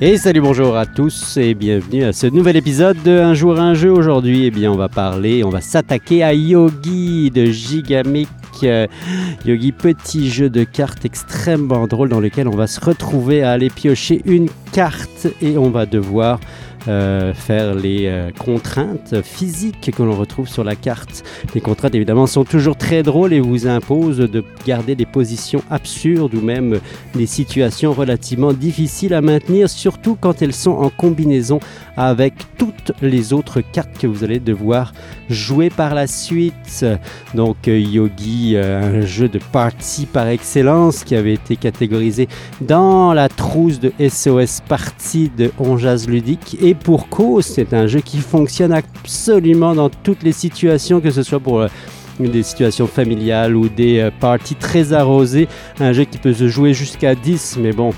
Et salut, bonjour à tous et bienvenue à ce nouvel épisode de Un jour un jeu. Aujourd'hui, eh bien, on va parler, on va s'attaquer à Yogi de Gigamic. Euh, Yogi, petit jeu de cartes extrêmement drôle dans lequel on va se retrouver à aller piocher une carte et on va devoir euh, faire les euh, contraintes physiques que l'on retrouve sur la carte. Les contraintes évidemment sont toujours très drôles et vous imposent de garder des positions absurdes ou même des situations relativement difficiles à maintenir, surtout quand elles sont en combinaison avec toutes les autres cartes que vous allez devoir jouer par la suite. Donc euh, Yogi, un jeu de partie par excellence qui avait été catégorisé dans la trousse de SOS Party de Onjaz Ludique et pour cause, c'est un jeu qui fonctionne absolument dans toutes les situations, que ce soit pour euh, des situations familiales ou des euh, parties très arrosées. Un jeu qui peut se jouer jusqu'à 10, mais bon,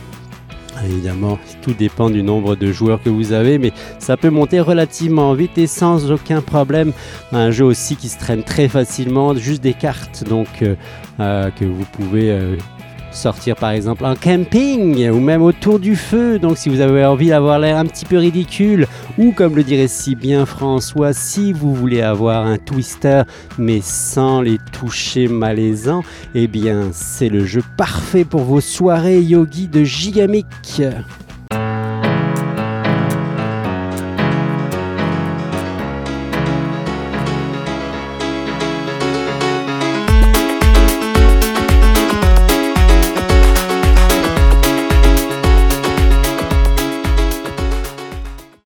Évidemment, tout dépend du nombre de joueurs que vous avez, mais ça peut monter relativement vite et sans aucun problème. Un jeu aussi qui se traîne très facilement, juste des cartes donc euh, que vous pouvez sortir par exemple en camping ou même autour du feu. Donc si vous avez envie d'avoir l'air un petit peu ridicule ou comme le dirait si bien François, si vous voulez avoir un twister mais sans les toucher malaisants, eh bien c'est le jeu parfait pour vos soirées yogi de Gigamic.